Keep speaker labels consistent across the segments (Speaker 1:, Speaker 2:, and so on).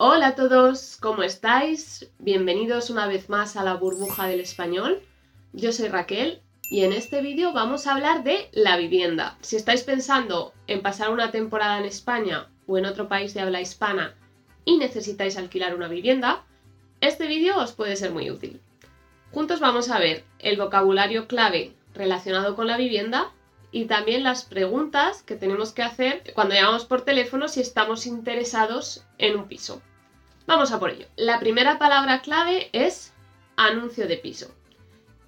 Speaker 1: Hola a todos, ¿cómo estáis? Bienvenidos una vez más a la burbuja del español. Yo soy Raquel y en este vídeo vamos a hablar de la vivienda. Si estáis pensando en pasar una temporada en España o en otro país de habla hispana y necesitáis alquilar una vivienda, este vídeo os puede ser muy útil. Juntos vamos a ver el vocabulario clave relacionado con la vivienda y también las preguntas que tenemos que hacer cuando llamamos por teléfono si estamos interesados en un piso. Vamos a por ello. La primera palabra clave es anuncio de piso.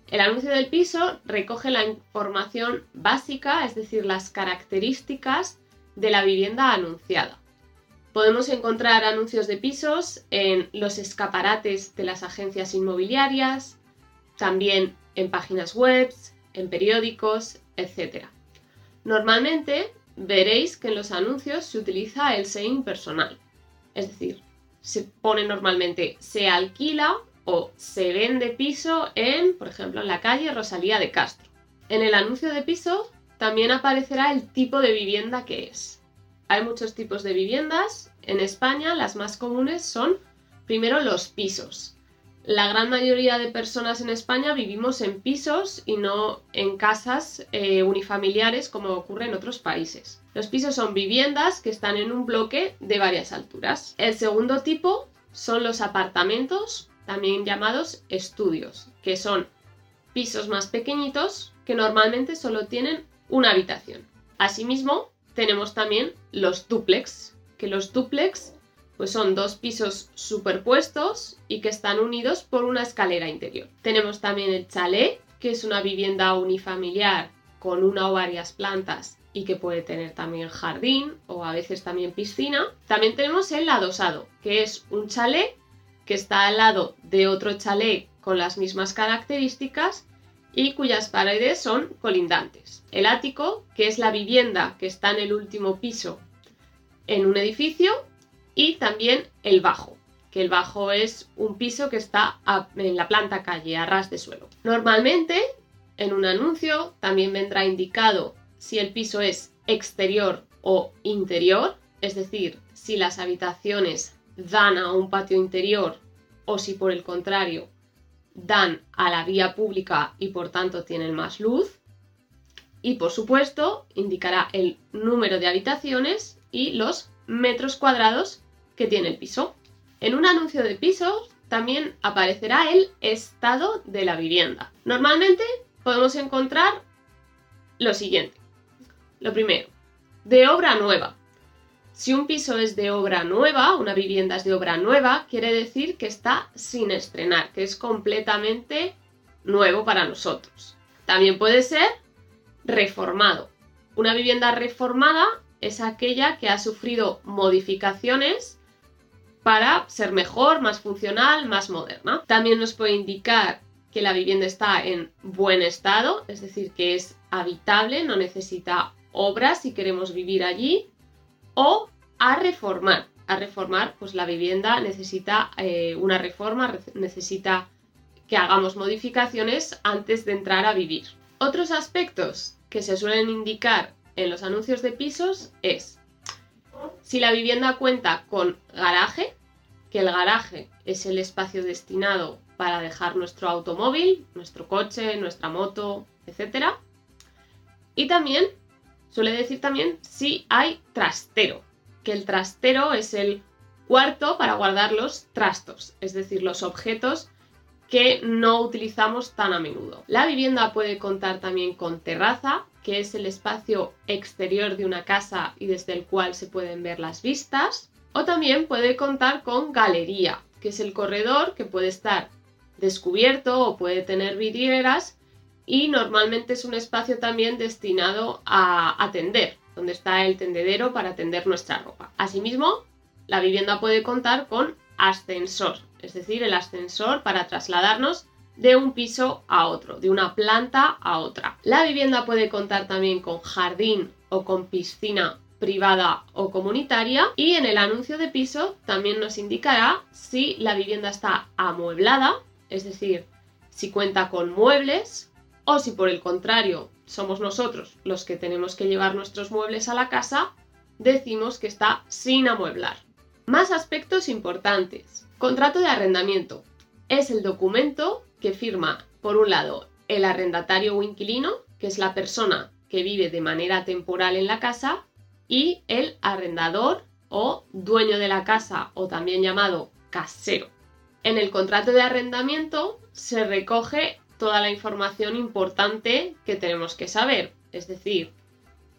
Speaker 1: El anuncio del piso recoge la información básica, es decir, las características de la vivienda anunciada. Podemos encontrar anuncios de pisos en los escaparates de las agencias inmobiliarias, también en páginas web, en periódicos, etc. Normalmente veréis que en los anuncios se utiliza el saying personal, es decir, se pone normalmente se alquila o se vende piso en, por ejemplo, en la calle Rosalía de Castro. En el anuncio de piso también aparecerá el tipo de vivienda que es. Hay muchos tipos de viviendas. En España las más comunes son primero los pisos, la gran mayoría de personas en España vivimos en pisos y no en casas eh, unifamiliares como ocurre en otros países. Los pisos son viviendas que están en un bloque de varias alturas. El segundo tipo son los apartamentos, también llamados estudios, que son pisos más pequeñitos que normalmente solo tienen una habitación. Asimismo, tenemos también los duplex, que los duplex pues son dos pisos superpuestos y que están unidos por una escalera interior. Tenemos también el chalet, que es una vivienda unifamiliar con una o varias plantas y que puede tener también jardín o a veces también piscina. También tenemos el adosado, que es un chalet que está al lado de otro chalet con las mismas características y cuyas paredes son colindantes. El ático, que es la vivienda que está en el último piso en un edificio y también el bajo, que el bajo es un piso que está en la planta calle, a ras de suelo. Normalmente, en un anuncio también vendrá indicado si el piso es exterior o interior, es decir, si las habitaciones dan a un patio interior o si por el contrario dan a la vía pública y por tanto tienen más luz. Y por supuesto indicará el número de habitaciones y los metros cuadrados que tiene el piso. En un anuncio de pisos también aparecerá el estado de la vivienda. Normalmente podemos encontrar lo siguiente. Lo primero, de obra nueva. Si un piso es de obra nueva, una vivienda es de obra nueva, quiere decir que está sin estrenar, que es completamente nuevo para nosotros. También puede ser reformado. Una vivienda reformada es aquella que ha sufrido modificaciones para ser mejor, más funcional, más moderna. También nos puede indicar que la vivienda está en buen estado, es decir, que es habitable, no necesita obras si queremos vivir allí, o a reformar. A reformar, pues la vivienda necesita eh, una reforma, necesita que hagamos modificaciones antes de entrar a vivir. Otros aspectos que se suelen indicar en los anuncios de pisos es si la vivienda cuenta con garaje, que el garaje es el espacio destinado para dejar nuestro automóvil, nuestro coche, nuestra moto, etc. Y también suele decir también si hay trastero, que el trastero es el cuarto para guardar los trastos, es decir, los objetos que no utilizamos tan a menudo. La vivienda puede contar también con terraza, que es el espacio exterior de una casa y desde el cual se pueden ver las vistas. O también puede contar con galería, que es el corredor que puede estar descubierto o puede tener vidrieras y normalmente es un espacio también destinado a atender, donde está el tendedero para atender nuestra ropa. Asimismo, la vivienda puede contar con ascensor, es decir, el ascensor para trasladarnos de un piso a otro, de una planta a otra. La vivienda puede contar también con jardín o con piscina privada o comunitaria y en el anuncio de piso también nos indicará si la vivienda está amueblada, es decir, si cuenta con muebles o si por el contrario somos nosotros los que tenemos que llevar nuestros muebles a la casa, decimos que está sin amueblar. Más aspectos importantes. Contrato de arrendamiento. Es el documento que firma, por un lado, el arrendatario o inquilino, que es la persona que vive de manera temporal en la casa, y el arrendador o dueño de la casa o también llamado casero. En el contrato de arrendamiento se recoge toda la información importante que tenemos que saber, es decir,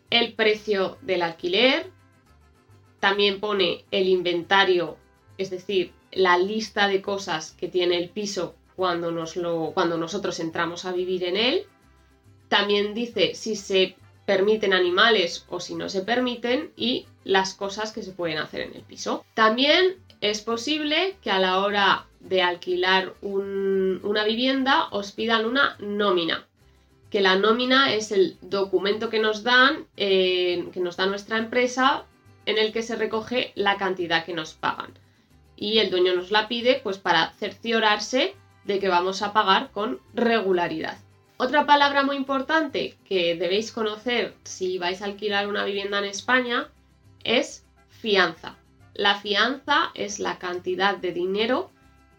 Speaker 1: el precio del alquiler, también pone el inventario, es decir, la lista de cosas que tiene el piso cuando, nosotros entramos a vivir en él. También dice si se permiten animales o si no se permiten y las cosas que se pueden hacer en el piso. También es posible que a la hora de alquilar una vivienda os pidan una nómina, que la nómina es el documento que nos dan, eh, que nos da nuestra empresa, en el que se recoge la cantidad que nos pagan. Y el dueño nos la pide pues para cerciorarse de que vamos a pagar con regularidad. Otra palabra muy importante que debéis conocer si vais a alquilar una vivienda en España es fianza. La fianza es la cantidad de dinero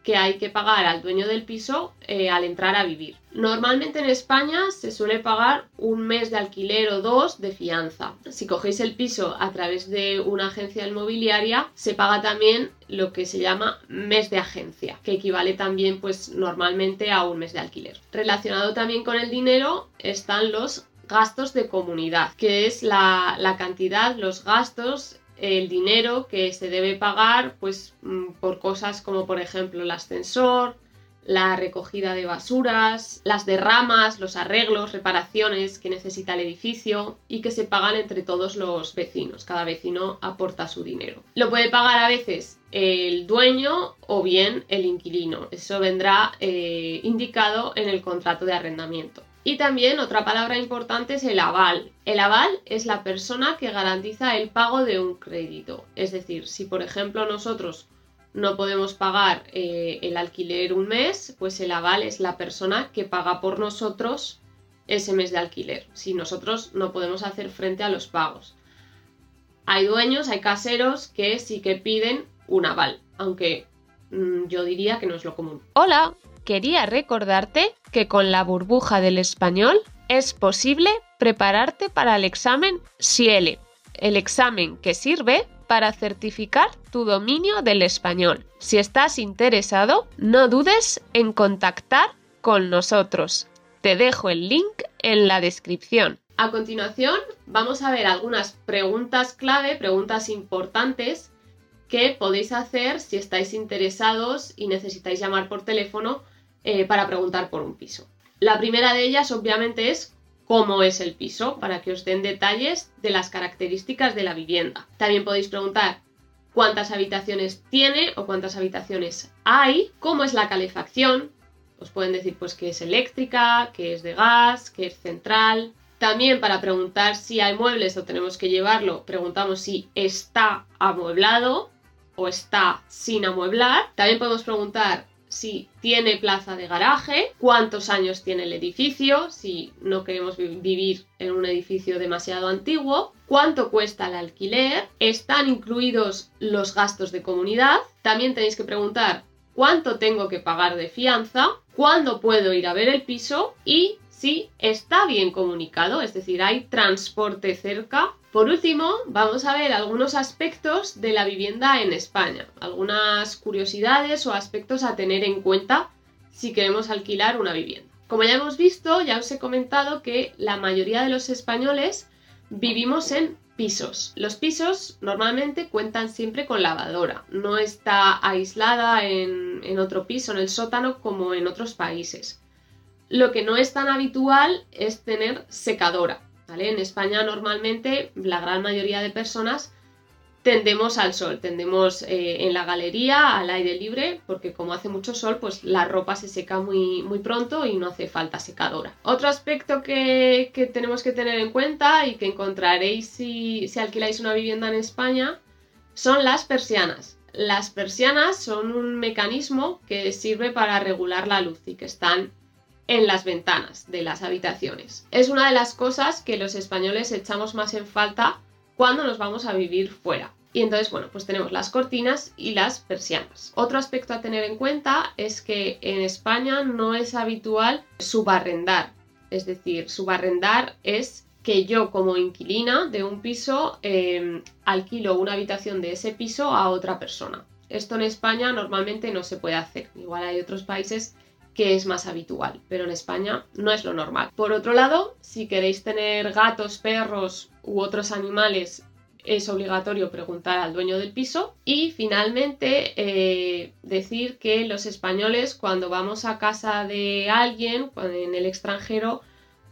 Speaker 1: que hay que pagar al dueño del piso eh, al entrar a vivir. Normalmente en España se suele pagar un mes de alquiler o dos de fianza. Si cogéis el piso a través de una agencia inmobiliaria, se paga también lo que se llama mes de agencia, que equivale también pues normalmente a un mes de alquiler. Relacionado también con el dinero están los gastos de comunidad, que es la, la cantidad, los gastos el dinero que se debe pagar pues mm, por cosas como por ejemplo el ascensor, la recogida de basuras, las derramas, los arreglos, reparaciones que necesita el edificio y que se pagan entre todos los vecinos. Cada vecino aporta su dinero. Lo puede pagar a veces el dueño o bien el inquilino. Eso vendrá eh, indicado en el contrato de arrendamiento. Y también otra palabra importante es el aval. El aval es la persona que garantiza el pago de un crédito. Es decir, si por ejemplo nosotros no podemos pagar eh, el alquiler un mes, pues el aval es la persona que paga por nosotros ese mes de alquiler, si nosotros no podemos hacer frente a los pagos. Hay dueños, hay caseros que sí que piden un aval, aunque mm, yo diría que no es lo común.
Speaker 2: Hola, quería recordarte que con la burbuja del español es posible prepararte para el examen SIELE, el examen que sirve para certificar tu dominio del español. Si estás interesado, no dudes en contactar con nosotros. Te dejo el link en la descripción.
Speaker 1: A continuación, vamos a ver algunas preguntas clave, preguntas importantes que podéis hacer si estáis interesados y necesitáis llamar por teléfono eh, para preguntar por un piso. La primera de ellas obviamente es cómo es el piso, para que os den detalles de las características de la vivienda. También podéis preguntar cuántas habitaciones tiene o cuántas habitaciones hay, cómo es la calefacción, os pueden decir pues que es eléctrica, que es de gas, que es central. También para preguntar si hay muebles o tenemos que llevarlo, preguntamos si está amueblado o está sin amueblar. También podemos preguntar si tiene plaza de garaje, cuántos años tiene el edificio, si no queremos vivir en un edificio demasiado antiguo, cuánto cuesta el alquiler, están incluidos los gastos de comunidad, también tenéis que preguntar cuánto tengo que pagar de fianza, cuándo puedo ir a ver el piso y si está bien comunicado, es decir, hay transporte cerca por último, vamos a ver algunos aspectos de la vivienda en España, algunas curiosidades o aspectos a tener en cuenta si queremos alquilar una vivienda. Como ya hemos visto, ya os he comentado que la mayoría de los españoles vivimos en pisos. Los pisos normalmente cuentan siempre con lavadora, no está aislada en, otro piso, en el sótano, como en otros países. Lo que no es tan habitual es tener secadora. En España normalmente la gran mayoría de personas tendemos al sol, tendemos eh, en la galería al aire libre, porque como hace mucho sol, pues la ropa se seca muy, muy pronto y no hace falta secadora. Otro aspecto que, tenemos que tener en cuenta y que encontraréis si, si alquiláis una vivienda en España son las persianas. Las persianas son un mecanismo que sirve para regular la luz y que están en las ventanas de las habitaciones. Es una de las cosas que los españoles echamos más en falta cuando nos vamos a vivir fuera. Y entonces, bueno, pues tenemos las cortinas y las persianas. Otro aspecto a tener en cuenta es que en España no es habitual subarrendar. Es decir, subarrendar es que yo como inquilina de un piso em, alquilo una habitación de ese piso a otra persona. Esto en España normalmente no se puede hacer. Igual hay otros países que es más habitual, pero en España no es lo normal. Por otro lado, si queréis tener gatos, perros u otros animales, es obligatorio preguntar al dueño del piso. Y finalmente, eh, decir que los españoles cuando vamos a casa de alguien en el extranjero,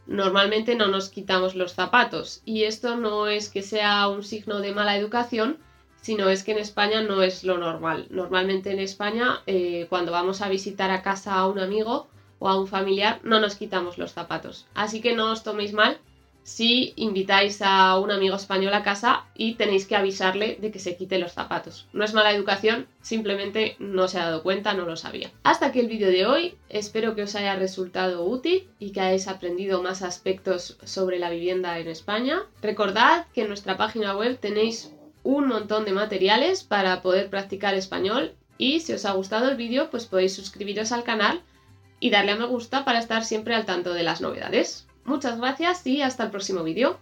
Speaker 1: normalmente no nos quitamos los zapatos. Y esto no es que sea un signo de mala educación, sino es que en España no es lo normal. Normalmente en España, eh, cuando vamos a visitar a casa a un amigo o a un familiar, no nos quitamos los zapatos. Así que no os toméis mal si invitáis a un amigo español a casa y tenéis que avisarle de que se quite los zapatos. No es mala educación, simplemente no se ha dado cuenta, no lo sabía. Hasta aquí el vídeo de hoy, espero que os haya resultado útil y que hayáis aprendido más aspectos sobre la vivienda en España. Recordad que en nuestra página web tenéis un montón de materiales para poder practicar español y si os ha gustado el vídeo pues podéis suscribiros al canal y darle a me gusta para estar siempre al tanto de las novedades. Muchas gracias y hasta el próximo vídeo.